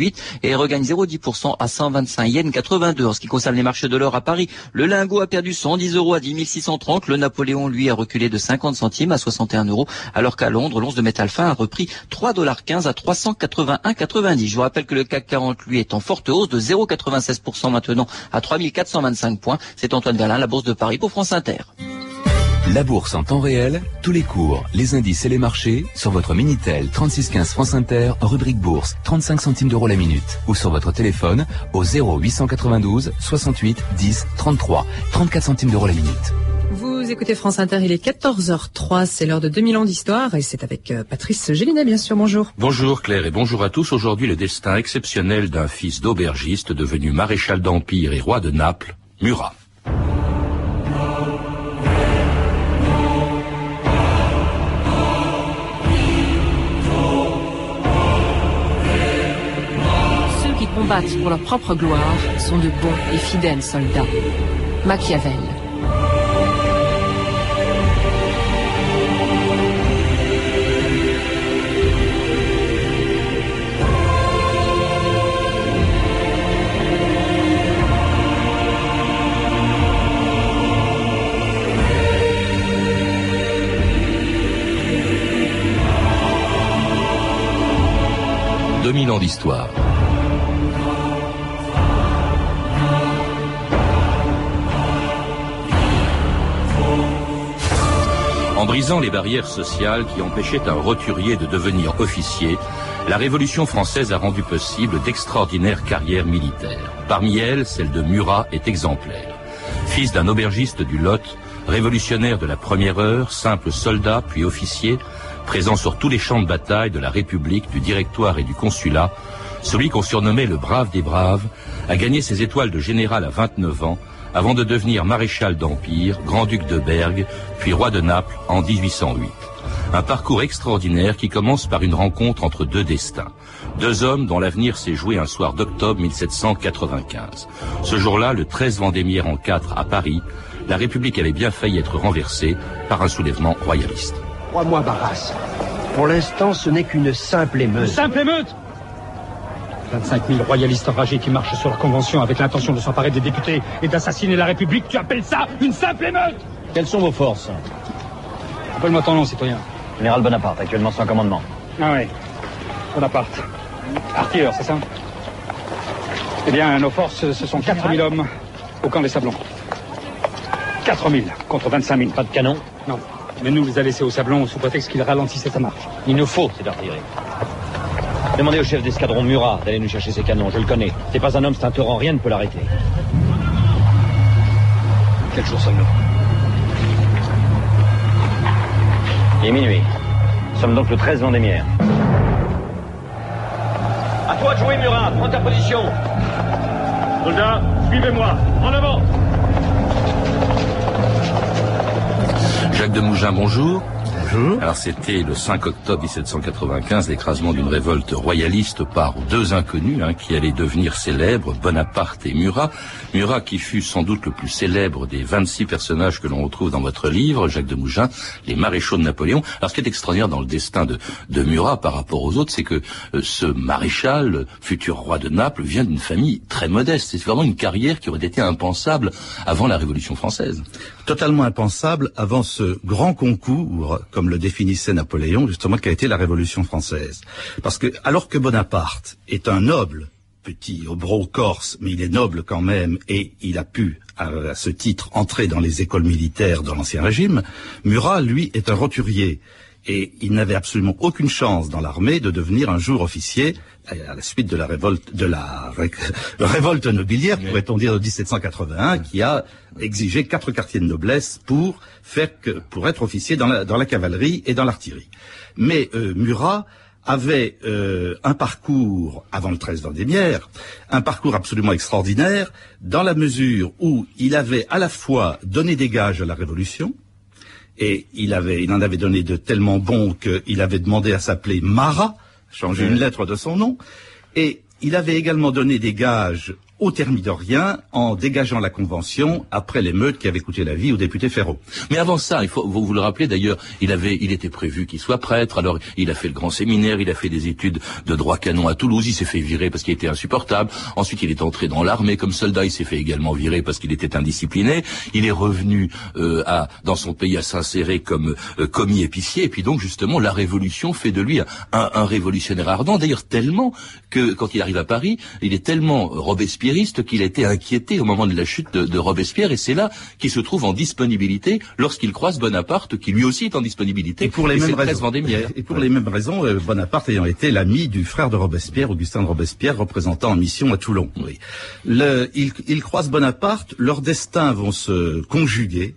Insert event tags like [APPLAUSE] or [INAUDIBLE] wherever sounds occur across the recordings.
8 et regagne 0,10% à 125 yens 82. En ce qui concerne les marchés de l'or à Paris, le lingot a perdu 110 euros à 10 630. Le Napoléon, lui, a reculé de 50 centimes à 61 euros, alors qu'à Londres, l'once de métal fin a repris 3,15 à 381,90. Je vous rappelle que le CAC 40, lui, est en forte hausse de 0,96% maintenant à 3425 points. C'est Antoine Verlin, la Bourse de Paris pour France Inter. La bourse en temps réel, tous les cours, les indices et les marchés sur votre Minitel 3615 France Inter, rubrique bourse, 35 centimes d'euros la minute ou sur votre téléphone au 0892 68 10 33, 34 centimes d'euros la minute. Vous écoutez France Inter, il est 14h03, c'est l'heure de 2000 ans d'histoire et c'est avec euh, Patrice Gélinet, bien sûr, bonjour. Bonjour Claire et bonjour à tous. Aujourd'hui, le destin exceptionnel d'un fils d'aubergiste devenu maréchal d'Empire et roi de Naples, Murat. Combattent pour leur propre gloire sont de bons et fidèles soldats. Machiavel. « 2000 ans d'histoire. Brisant les barrières sociales qui empêchaient un roturier de devenir officier, la Révolution française a rendu possible d'extraordinaires carrières militaires. Parmi elles, celle de Murat est exemplaire. Fils d'un aubergiste du Lot, révolutionnaire de la première heure, simple soldat puis officier, présent sur tous les champs de bataille de la République, du Directoire et du Consulat, celui qu'on surnommait le brave des braves, a gagné ses étoiles de général à 29 ans, avant de devenir maréchal d'Empire, grand-duc de Bergue, puis roi de Naples en 1808. Un parcours extraordinaire qui commence par une rencontre entre deux destins. Deux hommes dont l'avenir s'est joué un soir d'octobre 1795. Ce jour-là, le 13 Vendémiaire en 4 à Paris, la République avait bien failli être renversée par un soulèvement royaliste. Crois-moi, Barras. Pour l'instant, ce n'est qu'une simple émeute. Simple émeute 25 000 royalistes enragés qui marchent sur la convention avec l'intention de s'emparer des députés et d'assassiner la République. Tu appelles ça une simple émeute Quelles sont vos forces? Appelle-moi ton nom, citoyen. Général Bonaparte, actuellement sans commandement. Ah ouais. Bonaparte. Artilleur, c'est ça? Eh bien, nos forces, ce sont 4 000 hommes au camp des Sablons. 4 000 contre 25 000. Pas de canon? Non. Mais nous les a laissés au Sablon sous prétexte qu'ils ralentissaient sa marche. Il nous faut cette artillerie. Demandez au chef d'escadron Murat d'aller nous chercher ses canons, je le connais. C'est pas un homme, c'est un torrent, rien ne peut l'arrêter. Quel jour sommes-nous? Il est minuit. Nous sommes donc le 13 Vendémiaire. À toi de jouer, Murat. Prends ta position. Soldats, suivez-moi. En avant Jacques de Mougin, bonjour. Alors c'était le 5 octobre 1795, l'écrasement d'une révolte royaliste par deux inconnus hein, qui allaient devenir célèbres, Bonaparte et Murat. Murat qui fut sans doute le plus célèbre des 26 personnages que l'on retrouve dans votre livre, Jacques de Mougin, les maréchaux de Napoléon. Alors ce qui est extraordinaire dans le destin de, de Murat par rapport aux autres, c'est que euh, ce maréchal, futur roi de Naples, vient d'une famille très modeste. C'est vraiment une carrière qui aurait été impensable avant la Révolution française. Totalement impensable avant ce grand concours, comme le définissait Napoléon, justement, qui a été la Révolution française. Parce que, alors que Bonaparte est un noble, petit obro corse, mais il est noble quand même, et il a pu, à ce titre, entrer dans les écoles militaires de l'Ancien Régime, Murat, lui, est un roturier. Et il n'avait absolument aucune chance dans l'armée de devenir un jour officier à la suite de la révolte, de la ré [LAUGHS] révolte nobiliaire, pourrait-on dire, de 1781, qui a exigé quatre quartiers de noblesse pour faire que, pour être officier dans la, dans la cavalerie et dans l'artillerie. Mais euh, Murat avait euh, un parcours avant le 13 Vendémiaire, un parcours absolument extraordinaire dans la mesure où il avait à la fois donné des gages à la Révolution, et il avait, il en avait donné de tellement bons qu'il avait demandé à s'appeler Marat, changer une lettre de son nom, et il avait également donné des gages au Thermidorien en dégageant la convention après l'émeute qui avait coûté la vie au député Ferraud. Mais avant ça, il faut vous, le rappeler d'ailleurs, il avait, il était prévu qu'il soit prêtre. Alors il a fait le grand séminaire, il a fait des études de droit canon à Toulouse. Il s'est fait virer parce qu'il était insupportable. Ensuite, il est entré dans l'armée comme soldat. Il s'est fait également virer parce qu'il était indiscipliné. Il est revenu euh, à, dans son pays à s'insérer comme euh, commis épicier. Et puis donc justement, la Révolution fait de lui un, un révolutionnaire ardent. D'ailleurs tellement que quand il arrive à Paris, il est tellement robespierriste qu'il a été inquiété au moment de la chute de, de Robespierre. Et c'est là qu'il se trouve en disponibilité lorsqu'il croise Bonaparte, qui lui aussi est en disponibilité. Et pour les Et mêmes raisons. Et pour les mêmes raisons, euh, Bonaparte ayant été l'ami du frère de Robespierre, Augustin de Robespierre, représentant en mission à Toulon. Oui. Le, ils, ils croisent Bonaparte, leurs destins vont se conjuguer,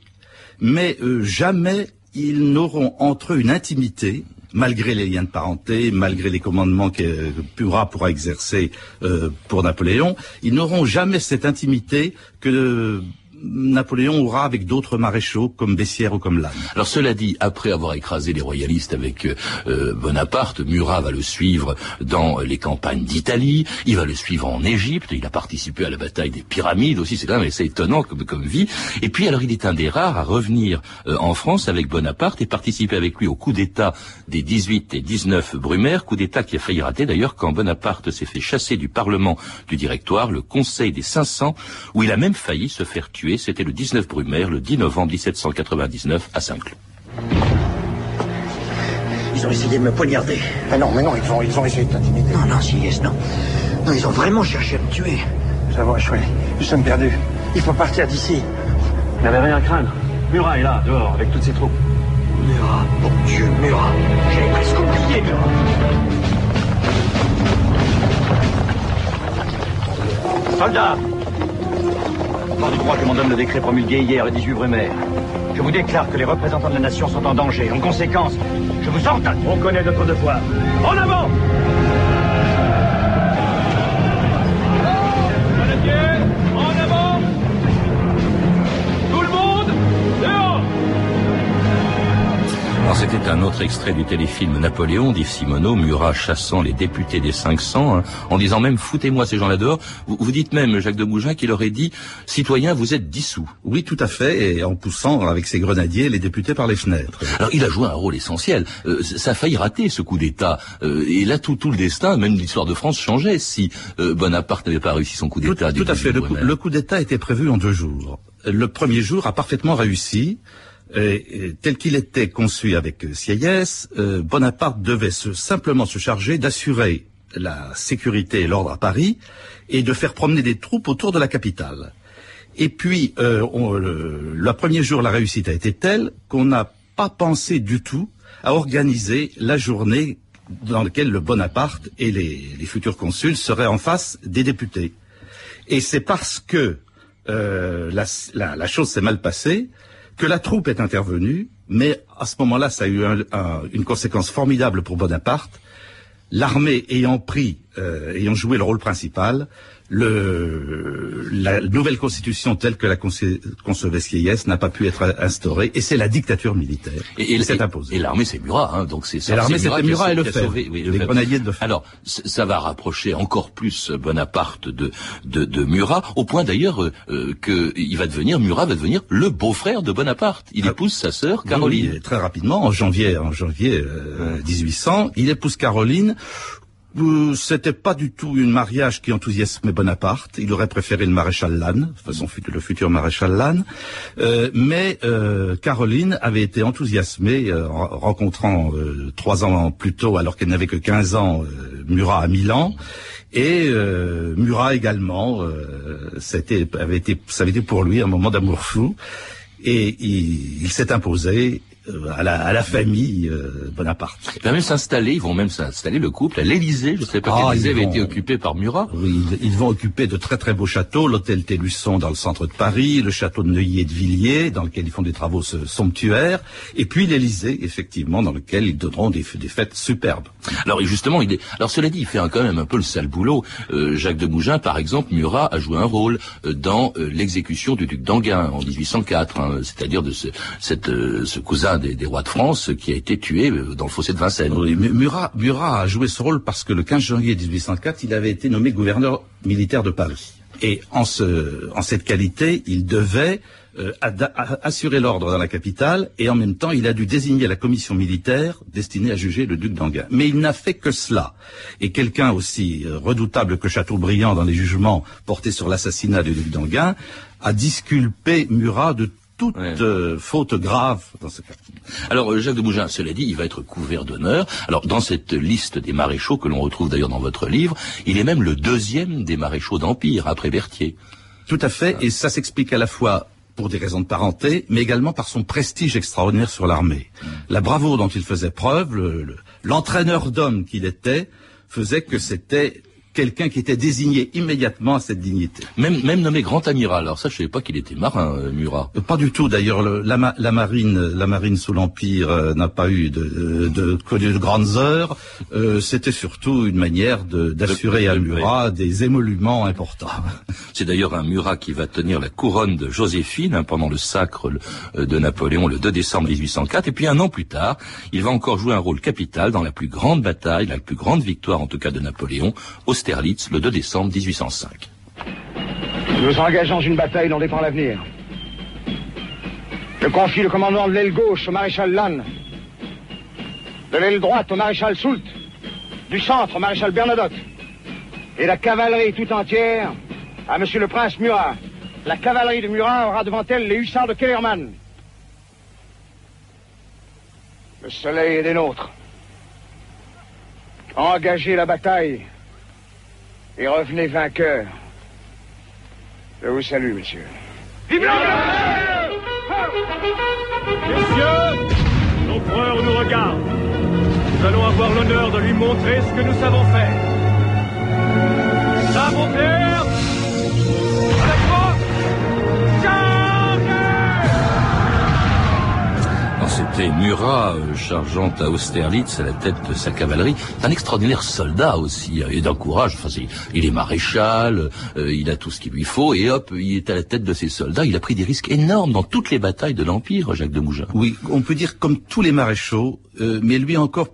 mais euh, jamais ils n'auront entre eux une intimité, malgré les liens de parenté, malgré les commandements que Murat pourra exercer euh, pour Napoléon, ils n'auront jamais cette intimité que Napoléon aura avec d'autres maréchaux comme Bessières ou comme Lannes. Alors cela dit, après avoir écrasé les royalistes avec euh, Bonaparte, Murat va le suivre dans les campagnes d'Italie, il va le suivre en Égypte, il a participé à la bataille des pyramides aussi, c'est quand même assez étonnant comme, comme vie. Et puis alors il est un des rares à revenir euh, en France avec Bonaparte et participer avec lui au coup d'État des 18 et 19 Brumaire, coup d'État qui a failli rater d'ailleurs quand Bonaparte s'est fait chasser du Parlement du Directoire, le Conseil des 500, où il a même failli se faire tuer c'était le 19 Brumaire, le 10 novembre 1799, à Saint-Cloud. Ils ont essayé de me poignarder. Mais non, mais non, ils ont, ils ont essayé de t'intimider. Non, non, si, yes, non. Non, ils ont vraiment cherché à me tuer. Nous avons échoué. Nous sommes perdus. Il faut partir d'ici. Vous n'avez rien à craindre. Murat est là, dehors, avec toutes ses troupes. Murat, bon Dieu, Murat. J'avais presque oublié Murat. Soldats Par du droit que m'en donne le décret promulgué hier le 18 Brumaire. Je vous déclare que les représentants de la nation sont en danger. En conséquence, je vous ordonne. On connaît notre devoir. En avant c'était un autre extrait du téléfilm Napoléon d'Yves Simoneau, Murat chassant les députés des 500, hein, en disant même foutez-moi ces gens-là dehors. Vous, vous, dites même, Jacques de Mougin, qu'il aurait dit citoyens, vous êtes dissous. Oui, tout à fait, et en poussant avec ses grenadiers les députés par les fenêtres. Alors il a joué un rôle essentiel. Euh, ça a failli rater ce coup d'État. Euh, et là, tout, tout le destin, même l'histoire de France, changeait si euh, Bonaparte n'avait pas réussi son coup d'État. Tout, tout à fait. Le coup, le coup d'État était prévu en deux jours. Le premier jour a parfaitement réussi. Et, tel qu'il était conçu avec Sieyès, euh, Bonaparte devait simplement se charger d'assurer la sécurité et l'ordre à Paris et de faire promener des troupes autour de la capitale. Et puis, euh, le, premier jour, la réussite a été telle qu'on n'a pas pensé du tout à organiser la journée dans laquelle le Bonaparte et les, futurs consuls seraient en face des députés. Et c'est parce que euh, la, la chose s'est mal passée que la troupe est intervenue, mais à ce moment-là, ça a eu un, un, une conséquence formidable pour Bonaparte. L'armée ayant pris, euh, ayant joué le rôle principal, le, la nouvelle constitution telle que la concevait Sieyès n'a pas pu être instaurée, et c'est la dictature militaire et, qui s'est imposée. Et l'armée, c'est Murat, hein, donc c'est Et l'armée, c'était Murat et Lefebvre, sauvé, oui, les grenadiers de Lefebvre. Alors, ça va rapprocher encore plus Bonaparte de, de, de Murat, au point d'ailleurs euh, qu'il va devenir, Murat va devenir le beau-frère de Bonaparte. Il ah, épouse sa sœur Caroline. Oui, très rapidement, en janvier, en janvier euh, 1800, il épouse Caroline c'était pas du tout un mariage qui enthousiasmait Bonaparte. Il aurait préféré le maréchal Lannes, son le futur maréchal Lannes. Euh, mais euh, Caroline avait été enthousiasmée euh, en rencontrant trois ans plus tôt, alors qu'elle n'avait que 15 ans, Murat à Milan. Et Murat également, c'était, avait été, ça avait été pour lui un moment d'amour fou. Et il s'est imposé à la, à la, famille euh, Bonaparte. Il va même s'installer, ils vont même s'installer le couple à l'Élysée. Je sais pas ah, l'Élysée avait vont, été occupé par Murat. Oui, ils, ils, vont occuper de très très beaux châteaux, l'hôtel Télusson dans le centre de Paris, le château de Neuilly et de Villiers, dans lequel ils font des travaux somptuaires, et puis l'Élysée, effectivement, dans lequel ils donneront des, des fêtes superbes. Alors et justement, il est, alors cela dit, il fait quand même un peu le sale boulot. Euh, Jacques de Mougin, par exemple, Murat a joué un rôle euh, dans l'exécution du duc d'Anguin en 1804, hein, c'est-à-dire de ce, cette, ce cousin des, rois de France qui a été tué dans le fossé de Vincennes. Murat, Murat a joué ce rôle parce que le 15 janvier 1804, il avait été nommé gouverneur militaire de Paris. Et en, ce, en cette qualité, il devait euh, assurer l'ordre dans la capitale et en même temps il a dû désigner la commission militaire destinée à juger le duc d'Anguin. Mais il n'a fait que cela. Et quelqu'un aussi euh, redoutable que Chateaubriand dans les jugements portés sur l'assassinat du duc d'Anguin a disculpé Murat de toute euh, faute grave dans ce cas. Alors Jacques de Mougin, cela dit, il va être couvert d'honneur. Alors dans cette liste des maréchaux que l'on retrouve d'ailleurs dans votre livre, il est même le deuxième des maréchaux d'Empire après Berthier. Tout à fait, et ça s'explique à la fois pour des raisons de parenté, mais également par son prestige extraordinaire sur l'armée. La bravoure dont il faisait preuve, l'entraîneur d'hommes qu'il était, faisait que c'était quelqu'un qui était désigné immédiatement à cette dignité. Même, même nommé grand amiral. Alors ça, je savais pas qu'il était marin, euh, Murat. Euh, pas du tout. D'ailleurs, la, marine, la marine sous l'Empire euh, n'a pas eu de, de, de, grandes heures. C'était surtout une manière d'assurer à Murat des émoluments importants. [LAUGHS] C'est d'ailleurs un Murat qui va tenir la couronne de Joséphine hein, pendant le sacre de Napoléon le 2 décembre 1804. Et puis un an plus tard, il va encore jouer un rôle capital dans la plus grande bataille, la plus grande victoire en tout cas de Napoléon, au Le 2 décembre 1805. Nous engageons une bataille dont dépend l'avenir. Je confie le commandement de l'aile gauche au maréchal Lannes, de l'aile droite au maréchal Soult, du centre au maréchal Bernadotte, et la cavalerie tout entière à monsieur le prince Murat. La cavalerie de Murat aura devant elle les hussards de Kellerman. Le soleil est des nôtres. Engagez la bataille et revenez vainqueur. Je vous salue, monsieur. Vive Messieurs, l'empereur nous regarde. Nous allons avoir l'honneur de lui montrer ce que nous savons faire. Murat euh, chargeant à Austerlitz à la tête de sa cavalerie. un extraordinaire soldat aussi, euh, et d'un courage. Enfin, il est maréchal, euh, il a tout ce qu'il lui faut, et hop, il est à la tête de ses soldats. Il a pris des risques énormes dans toutes les batailles de l'Empire, Jacques de Mougin. Oui, on peut dire comme tous les maréchaux, mais lui encore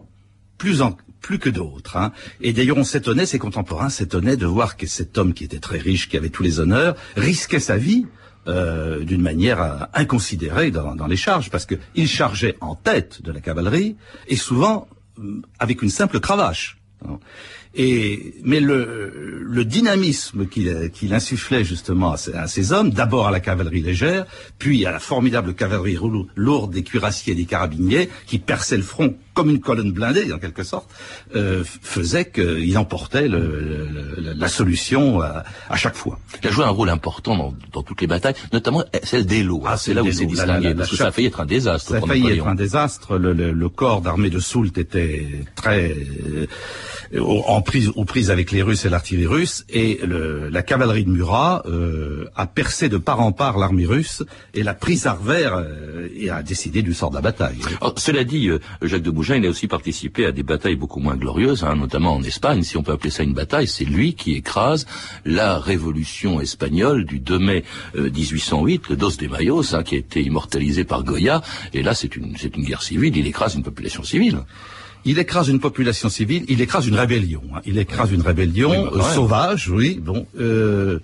plus en, plus que d'autres. Hein. Et d'ailleurs, on s'étonnait, ses contemporains s'étonnaient de voir que cet homme qui était très riche, qui avait tous les honneurs, risquait sa vie euh, d'une manière euh, inconsidérée dans, les charges, parce qu'il chargeait en tête de la cavalerie, et souvent euh, avec une simple cravache. Et, mais le, le dynamisme qu'il insufflait justement à ces, à ces hommes, d'abord à la cavalerie légère, puis à la formidable cavalerie lourde des cuirassiers et des carabiniers, qui perçaient le front comme une colonne blindée en quelque sorte, euh, faisait qu'il emportait le, le, la solution à, à, chaque fois. Il a joué un rôle important dans, dans toutes les batailles, notamment celle d'Elo. Ah, c'est là où il s'est distingué, parce que ça a failli être un désastre. Ça a failli être un désastre. Le, corps d'armée de Soult était très euh, en prise, aux prises avec les Russes et l'artillerie russe, et le, la cavalerie de Murat euh, a percé de part en part l'armée russe et l'a prise à revers euh, et a décidé du sort de la bataille. cela dit, euh, Jacques de Bougin, il a aussi participé à des batailles beaucoup moins glorieuses, hein, notamment en Espagne, si on peut appeler ça une bataille. C'est lui qui écrase la révolution espagnole du 2 mai 1808, le Dos de Mayos, hein, qui a été immortalisé par Goya. Et là, c'est une, c'est une guerre civile. Il écrase une population civile. Il écrase une population civile, il écrase une rébellion. Hein. Il écrase une rébellion bah, euh, sauvage, oui. Bon, euh,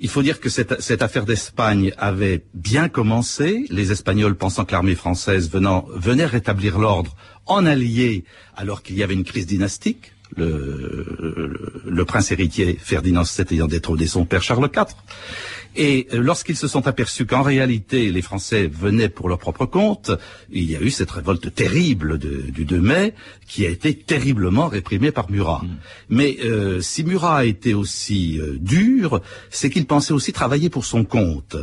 il faut dire que cette, cette affaire d'Espagne avait bien commencé. Les Espagnols, pensant que l'armée française venant, venait rétablir l'ordre en allié, alors qu'il y avait une crise dynastique. Le, le, prince héritier Ferdinand VII ayant détrôné son père Charles IV. Et euh, lorsqu'ils se sont aperçus qu'en réalité les Français venaient pour leur propre compte, il y a eu cette révolte terrible du 2 mai qui a été terriblement réprimée par Murat. Mm. Mais euh, si Murat a été aussi euh, dur, c'est qu'il pensait aussi travailler pour son compte.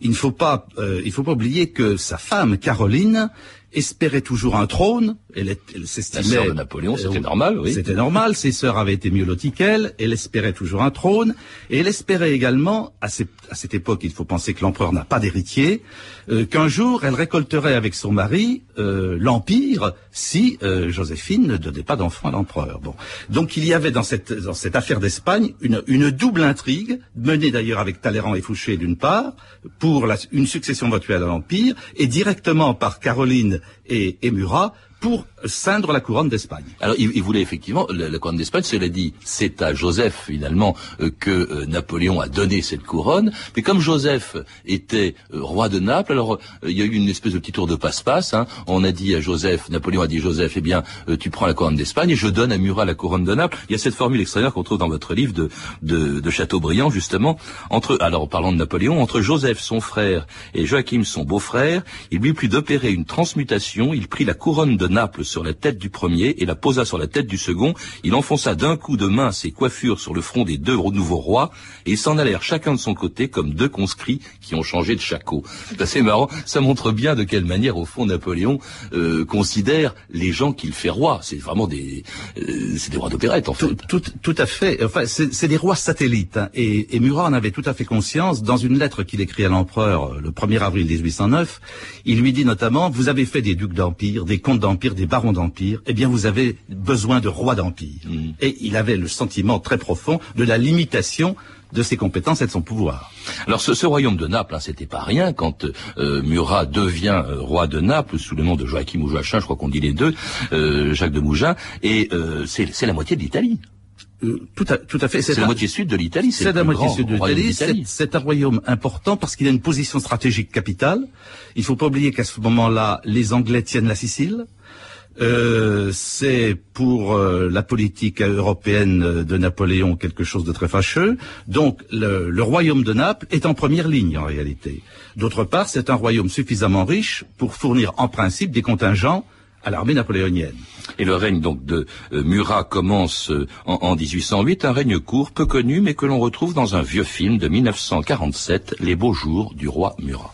Il ne faut pas, il faut pas oublier que sa femme Caroline espérait toujours un trône. Elle, elle s'estimait. La de Napoléon, c'était normal, oui. C'était normal. Ses sœurs avaient été mieux loties qu'elle. Elle espérait toujours un trône. Et elle espérait également, à, à cette époque, il faut penser que l'empereur n'a pas d'héritier, euh, qu'un jour, elle récolterait avec son mari euh, l'empire si euh, Joséphine ne donnait pas d'enfant à l'empereur. Bon. Donc il y avait dans cette, dans cette affaire d'Espagne une, une double intrigue, menée d'ailleurs avec Talleyrand et Fouché d'une part, pour la, une succession virtuelle à l'empire, et directement par Caroline et, Murat pour ceindre la couronne d'Espagne. Alors, il, il, voulait effectivement la, la couronne d'Espagne. Cela dit, c'est à Joseph finalement euh, que euh, Napoléon a donné cette couronne. Mais comme Joseph était euh, roi de Naples, alors euh, il y a eu une espèce de petit tour de passe-passe. Hein. On a dit à Joseph, Napoléon a dit Joseph, eh bien, euh, tu prends la couronne d'Espagne et je donne à Murat la couronne de Naples. Il y a cette formule extraordinaire qu'on trouve dans votre livre de, de, de Chateaubriand, justement. Entre, alors, parlant de Napoléon, entre Joseph, son frère, et Joachim, son beau-frère, il lui plut d'opérer une transmutation. Il prit la couronne de Naples sur la tête du premier et la posa sur la tête du second. Il enfonça d'un coup de main ses coiffures sur le front des deux nouveaux rois et s'en allèrent chacun de son côté comme deux conscrits qui ont changé de shako. C'est marrant, ça montre bien de quelle manière au fond Napoléon euh, considère les gens qu'il fait roi. C'est vraiment des, euh, c'est des rois d'opérette en fait. Tout, tout, tout à fait. Enfin, c'est des rois satellites. Hein. Et, et, Murat en avait tout à fait conscience. Dans une lettre qu'il écrit à l'empereur euh, le 1er avril 1809, il lui dit notamment vous avez fait des ducs d'empire, des comtes d'empire, des barons d'empire. Eh bien, vous avez besoin de rois d'empire. Mmh. Et il avait le sentiment très profond de la limitation de ses compétences et de son pouvoir. Alors ce, ce royaume de Naples, hein, c'était pas rien quand euh, Murat devient euh, roi de Naples sous le nom de Joachim ou Joachim, je crois qu'on dit les deux, euh, Jacques de Mougins, et euh, c'est la moitié de l'Italie. Tout, à, tout à fait. C'est la moitié sud de l'Italie. C'est la moitié sud de l'Italie. C'est un royaume important parce qu'il a une position stratégique capitale. Il faut pas oublier qu'à ce moment-là, les Anglais tiennent la Sicile. Euh, c'est pour euh, la politique européenne de Napoléon quelque chose de très fâcheux. Donc le, le, royaume de Naples est en première ligne en réalité. D'autre part, c'est un royaume suffisamment riche pour fournir en principe des contingents à l'armée napoléonienne. Et le règne donc de euh, Murat commence euh, en, en, 1808, un règne court, peu connu, mais que l'on retrouve dans un vieux film de 1947, Les beaux jours du roi Murat.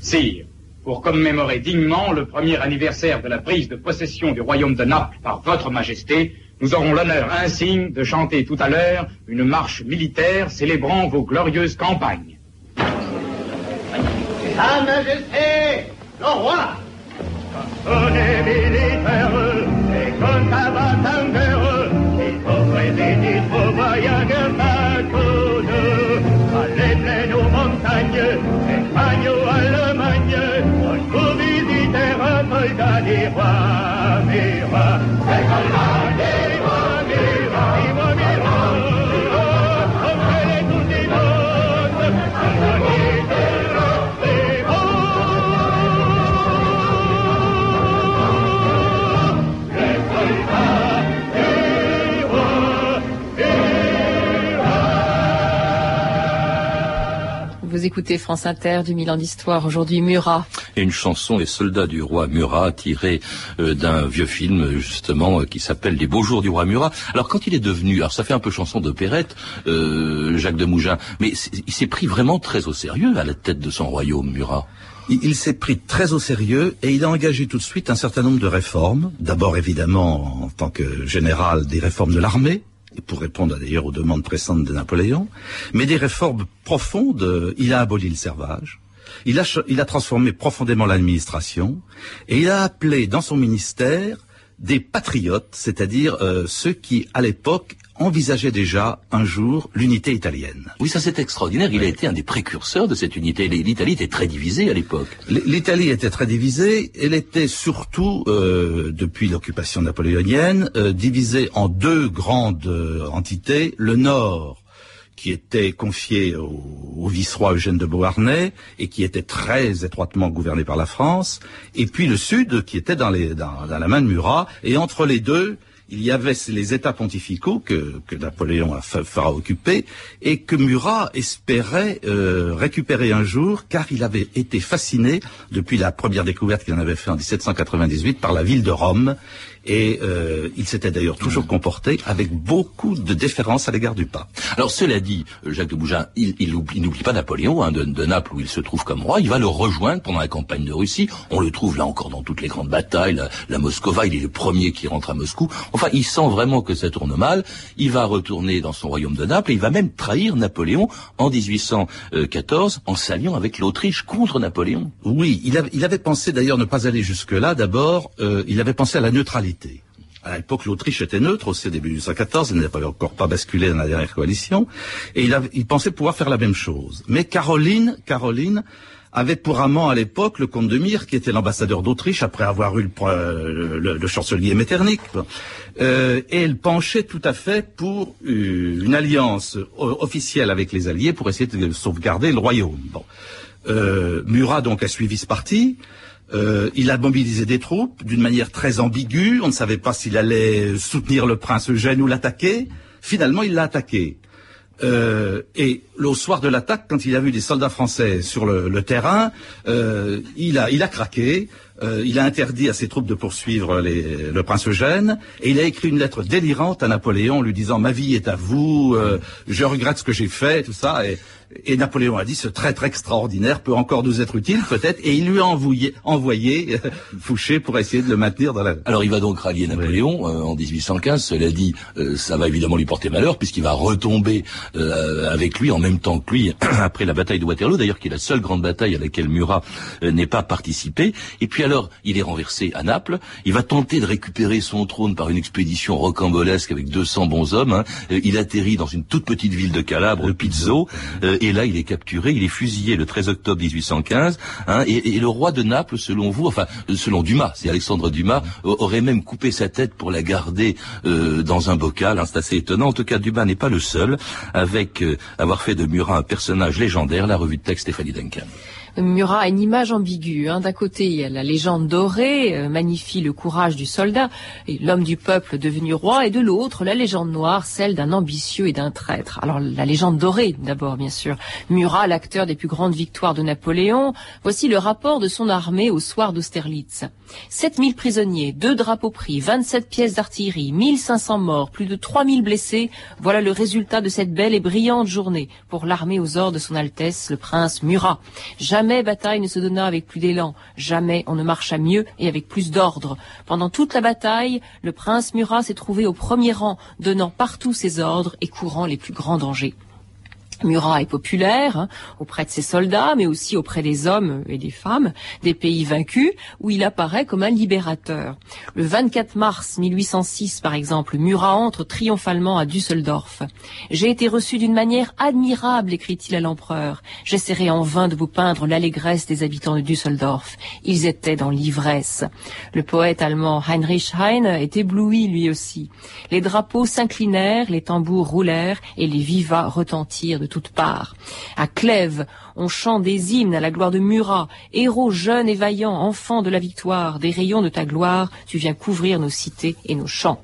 Sire, pour commémorer dignement le premier anniversaire de la prise de possession du royaume de Naples par votre majesté, nous aurons l'honneur insigne de chanter tout à l'heure une marche militaire célébrant vos glorieuses campagnes. Sa majesté, le roi on est militaire Écoutez France Inter du Milan d'Histoire, aujourd'hui Murat. Et une chanson, Les soldats du roi Murat, tirée euh, d'un vieux film, justement, euh, qui s'appelle Les beaux jours du roi Murat. Alors quand il est devenu, alors ça fait un peu chanson d'opérette, euh, Jacques de Mougins, mais il s'est pris vraiment très au sérieux à la tête de son royaume, Murat. Il, il s'est pris très au sérieux et il a engagé tout de suite un certain nombre de réformes. D'abord, évidemment, en tant que général, des réformes de l'armée, pour répondre d'ailleurs aux demandes pressantes de Napoléon, mais des réformes profondes. Il a aboli le servage, il a, transformé profondément l'administration, et il a appelé dans son ministère des patriotes, c'est-à-dire euh, ceux qui, à l'époque, envisageaient déjà un jour l'unité italienne. Oui, ça c'est extraordinaire. Il a été un des précurseurs de cette unité. L'Italie était très divisée à l'époque. L'Italie était très divisée. Elle était surtout, euh, depuis l'occupation napoléonienne, euh, divisée en deux grandes euh, entités. Le Nord qui était confié au, au vice-roi Eugène de Beauharnais et qui était très étroitement gouverné par la France, et puis le Sud qui était dans, les, dans, dans la main de Murat, et entre les deux, il y avait les États pontificaux que, Napoléon fera occuper et que Murat espérait euh, récupérer un jour car il avait été fasciné depuis la première découverte qu'il en avait fait en 1798 par la ville de Rome et euh, il s'était d'ailleurs toujours comporté avec beaucoup de déférence à l'égard du pape. Alors cela dit, Jacques de Bougin, il, il n'oublie pas Napoléon hein, de, de, Naples où il se trouve comme roi. Il va le rejoindre pendant la campagne de Russie. On le trouve là encore dans toutes les grandes batailles. La, la Moscova, il est le premier qui rentre à Moscou. Enfin, il sent vraiment que ça tourne mal. Il va retourner dans son royaume de Naples et il va même trahir Napoléon en 1814 en s'alliant avec l'Autriche contre Napoléon. Oui, il, avait, il avait pensé d'ailleurs ne pas aller jusque-là. D'abord, euh, il avait pensé à la neutralité. À l'époque, l'Autriche était neutre aussi au début 1814, elle n'avait encore pas basculé dans la dernière coalition, et il, il, pensait pouvoir faire la même chose. Mais Caroline, Caroline avait pour amant à l'époque le comte de Mire, qui était l'ambassadeur d'Autriche après avoir eu le, le, le chancelier Metternich. Euh, et elle penchait tout à fait pour une alliance officielle avec les Alliés pour essayer de sauvegarder le royaume. Bon. Euh, Murat donc a suivi ce parti. Euh, il a mobilisé des troupes d'une manière très ambiguë. On ne savait pas s'il allait soutenir le prince Eugène ou l'attaquer. Finalement, il l'a attaqué. Euh, et au soir de l'attaque, quand il a vu des soldats français sur le, le terrain, euh, il, a, il a craqué. Euh, il a interdit à ses troupes de poursuivre les, le prince Eugène, et il a écrit une lettre délirante à Napoléon, lui disant ma vie est à vous, euh, je regrette ce que j'ai fait, tout ça. Et, et Napoléon a dit ce traître extraordinaire peut encore nous être utile, peut-être, et il lui a envoyé, envoyé euh, Fouché pour essayer de le maintenir dans la. Alors il va donc rallier Napoléon en 1815. Cela dit, ça va évidemment lui porter malheur puisqu'il va retomber avec lui en même temps que lui [CLEARS THROAT] après la bataille de Waterloo, d'ailleurs qui est la seule grande bataille à laquelle Murat n'est pas participé. Et puis alors, il est renversé à Naples. Il va tenter de récupérer son trône par une expédition rocambolesque avec 200 bons hommes. Hein. Il atterrit dans une toute petite ville de Calabre, Pizzo et là il est capturé, il est fusillé le 13 octobre 1815, hein, et, et, le roi de Naples, selon vous, enfin selon Dumas, c'est Alexandre Dumas, aurait même coupé sa tête pour la garder euh, dans un bocal, hein, c'est assez étonnant. En tout cas, Dumas n'est pas le seul, avec euh, avoir fait de Murat un personnage légendaire, la revue de texte Stéphanie Duncan. Murat a une image ambiguë. Hein. D'un côté, il y a la légende dorée, euh, magnifie le courage du soldat et l'homme du peuple devenu roi, et de l'autre, la légende noire, celle d'un ambitieux et d'un traître. Alors, la légende dorée, d'abord, bien sûr. Murat, l'acteur des plus grandes victoires de Napoléon. Voici le rapport de son armée au soir d'Austerlitz. 7000 prisonniers, deux drapeaux pris, 27 pièces d'artillerie, 1500 morts, plus de 3000 blessés. Voilà le résultat de cette belle et brillante journée pour l'armée aux ordres de son Altesse, le prince Murat. Bataille ne se donna avec plus d'élan, jamais on ne marcha mieux et avec plus d'ordre. Pendant toute la bataille, le prince Murat s'est trouvé au premier rang, donnant partout ses ordres et courant les plus grands dangers. Murat est populaire hein, auprès de ses soldats, mais aussi auprès des hommes et des femmes des pays vaincus, où il apparaît comme un libérateur. Le 24 mars 1806, par exemple, Murat entre triomphalement à Düsseldorf. J'ai été reçu d'une manière admirable, écrit-il à l'empereur. J'essaierai en vain de vous peindre l'allégresse des habitants de Düsseldorf. Ils étaient dans l'ivresse. Le poète allemand Heinrich Heine est ébloui lui aussi. Les drapeaux s'inclinèrent, les tambours roulèrent et les vivats retentirent de toutes parts. À Clèves, on chante des hymnes à la gloire de Murat, héros jeunes et vaillants, enfants de la victoire, des rayons de ta gloire, tu viens couvrir nos cités et nos champs.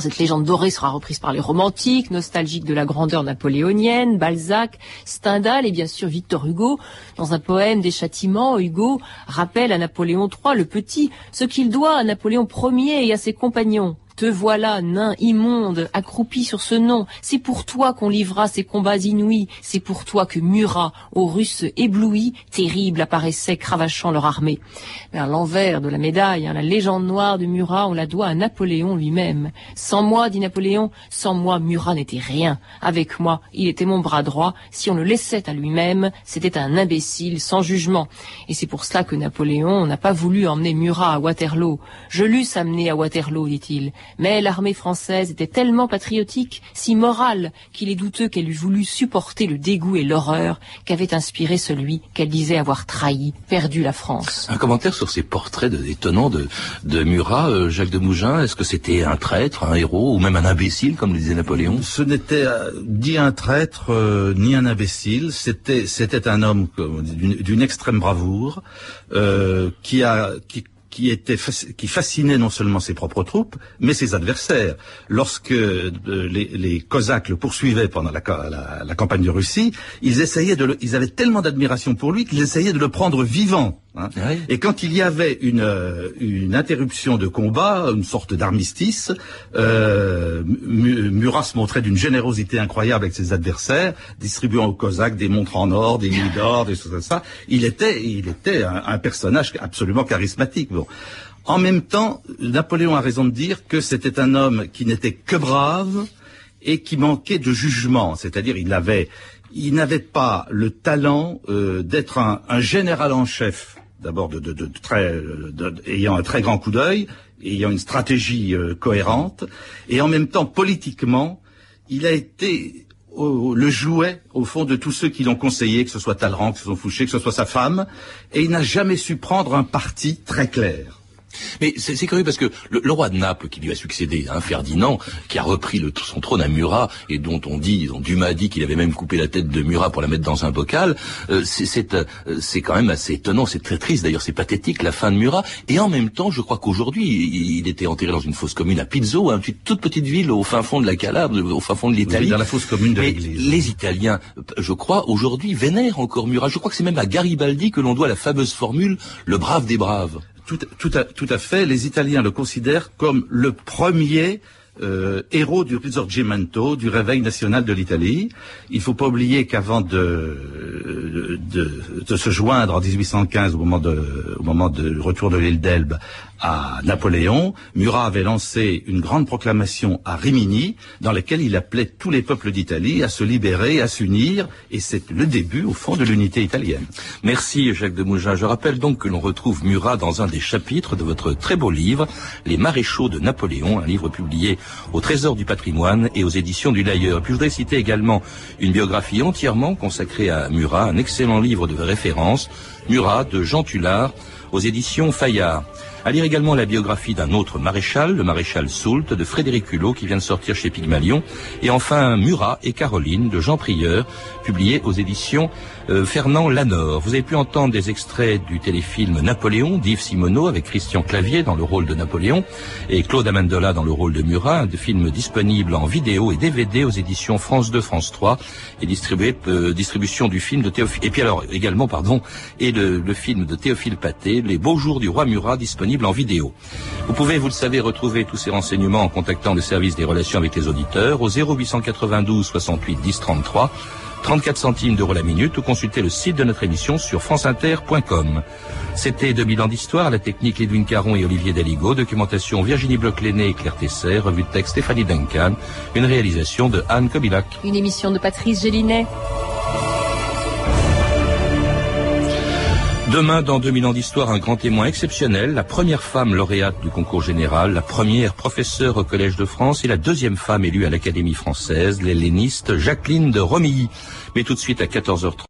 cette légende dorée sera reprise par les romantiques, nostalgiques de la grandeur napoléonienne, Balzac, Stendhal et bien sûr Victor Hugo. Dans un poème des châtiments, Hugo rappelle à Napoléon III le Petit ce qu'il doit à Napoléon Ier et à ses compagnons. Te voilà, nain immonde, accroupi sur ce nom. C'est pour toi qu'on livra ces combats inouïs. C'est pour toi que Murat, aux Russes éblouis, terrible apparaissait, cravachant leur armée. Mais à l'envers de la médaille, hein, la légende noire de Murat, on la doit à Napoléon lui-même. Sans moi, dit Napoléon, sans moi, Murat n'était rien. Avec moi, il était mon bras droit. Si on le laissait à lui-même, c'était un imbécile, sans jugement. Et c'est pour cela que Napoléon n'a pas voulu emmener Murat à Waterloo. Je l'eusse amené à Waterloo, dit-il. Mais l'armée française était tellement patriotique, si morale, qu'il est douteux qu'elle eût voulu supporter le dégoût et l'horreur qu'avait inspiré celui qu'elle disait avoir trahi, perdu la France. Un commentaire sur ces portraits de, étonnants de, de Murat, euh, Jacques de Mougin, est-ce que c'était un traître, un héros, ou même un imbécile, comme le disait Napoléon? Ce n'était euh, ni un traître, euh, ni un imbécile, c'était, c'était un homme d'une extrême bravoure, qui a, qui qui était qui fascinait non seulement ses propres troupes, mais ses adversaires. Lorsque euh, les, Cosaques le poursuivaient pendant la, la, la, campagne de Russie, ils essayaient de le, ils avaient tellement d'admiration pour lui qu'ils essayaient de le prendre vivant. Hein. Ah Et quand il y avait une, euh, une interruption de combat, une sorte d'armistice, euh, Murat se montrait d'une générosité incroyable avec ses adversaires, distribuant aux Cosaques des montres en or, des louis d'or, des choses comme ça. Il était, il était un, un personnage absolument charismatique. Bon. En même temps, Napoléon a raison de dire que c'était un homme qui n'était que brave et qui manquait de jugement. C'est-à-dire, il avait, il n'avait pas le talent euh, d'être un, un, général en chef d'abord de, ayant un très grand coup d'œil, ayant une stratégie euh, cohérente, et en même temps politiquement, il a été le jouet, au fond, de tous ceux qui l'ont conseillé, que ce soit Talleyrand, que ce soit Fouché, que ce soit sa femme, et il n'a jamais su prendre un parti très clair. Mais c'est curieux parce que le, le roi de Naples qui lui a succédé, hein, Ferdinand, qui a repris le- son trône à Murat et dont on dit, dont Dumas dit qu'il avait même coupé la tête de Murat pour la mettre dans un bocal, euh, c'est- c'est euh, c'est quand même assez étonnant, c'est très triste d'ailleurs, c'est pathétique la fin de Murat. Et en même temps, je crois qu'aujourd'hui, il, il était enterré dans une fosse commune à Pizzo, hein, une toute petite ville au fin fond de la Calabre, au fin fond de l'Italie. dans la fosse commune de l'église. les Italiens, je crois, aujourd'hui vénèrent encore Murat. Je crois que c'est même à Garibaldi que l'on doit la fameuse formule le brave des braves. Tout, à, tout à fait. Les Italiens le considèrent comme le premier euh, héros du Risorgimento, du réveil national de l'Italie. Il faut pas oublier qu'avant de, de, de se joindre en 1815, au moment, de, au moment du retour de l'île d'Elbe, à Napoléon, Murat avait lancé une grande proclamation à Rimini, dans laquelle il appelait tous les peuples d'Italie à se libérer, à s'unir, et c'est le début, au fond, de l'unité italienne. Merci Jacques de Mougin. Je rappelle donc que l'on retrouve Murat dans un des chapitres de votre très beau livre, Les maréchaux de Napoléon, un livre publié au Trésor du patrimoine et aux éditions du Lailleur. Puis je voudrais citer également une biographie entièrement consacrée à Murat, un excellent livre de référence, Murat de Jean Tullard, aux éditions Fayard. À lire également la biographie d'un autre maréchal, le maréchal Soult, de Frédéric Hulot, qui vient de sortir chez Pygmalion. Et enfin, Murat et Caroline, de Jean Prieur, publié aux éditions euh, Fernand Lanor. Vous avez pu entendre des extraits du téléfilm Napoléon d'Yves Simoneau, avec Christian Clavier dans le rôle de Napoléon, et Claude Amendola dans le rôle de Murat, de film disponible en vidéo et DVD aux éditions France 2, France 3, et distribué, euh, distribution du film de Théophile, et puis alors également, pardon, et le, le film de Théophile Paté, Les beaux jours du roi Murat, disponible en vidéo. Vous pouvez, vous le savez, retrouver tous ces renseignements en contactant le service des relations avec les auditeurs au 0892 68 10 33, 34 centimes d'euros la minute ou consulter le site de notre émission sur franceinter.com. C'était 2000 ans d'histoire, la technique Edwin Caron et Olivier Daligo, documentation Virginie Bloch-Léné et Claire Tesser, revue de texte Stéphanie Duncan, une réalisation de Anne Kobilac. Une émission de Patrice Gélinet. Demain, dans 2000 ans d'histoire, un grand témoin exceptionnel, la première femme lauréate du concours général, la première professeure au Collège de France et la deuxième femme élue à l'Académie française, l'helléniste Jacqueline de Romilly. Mais tout de suite à 14h30.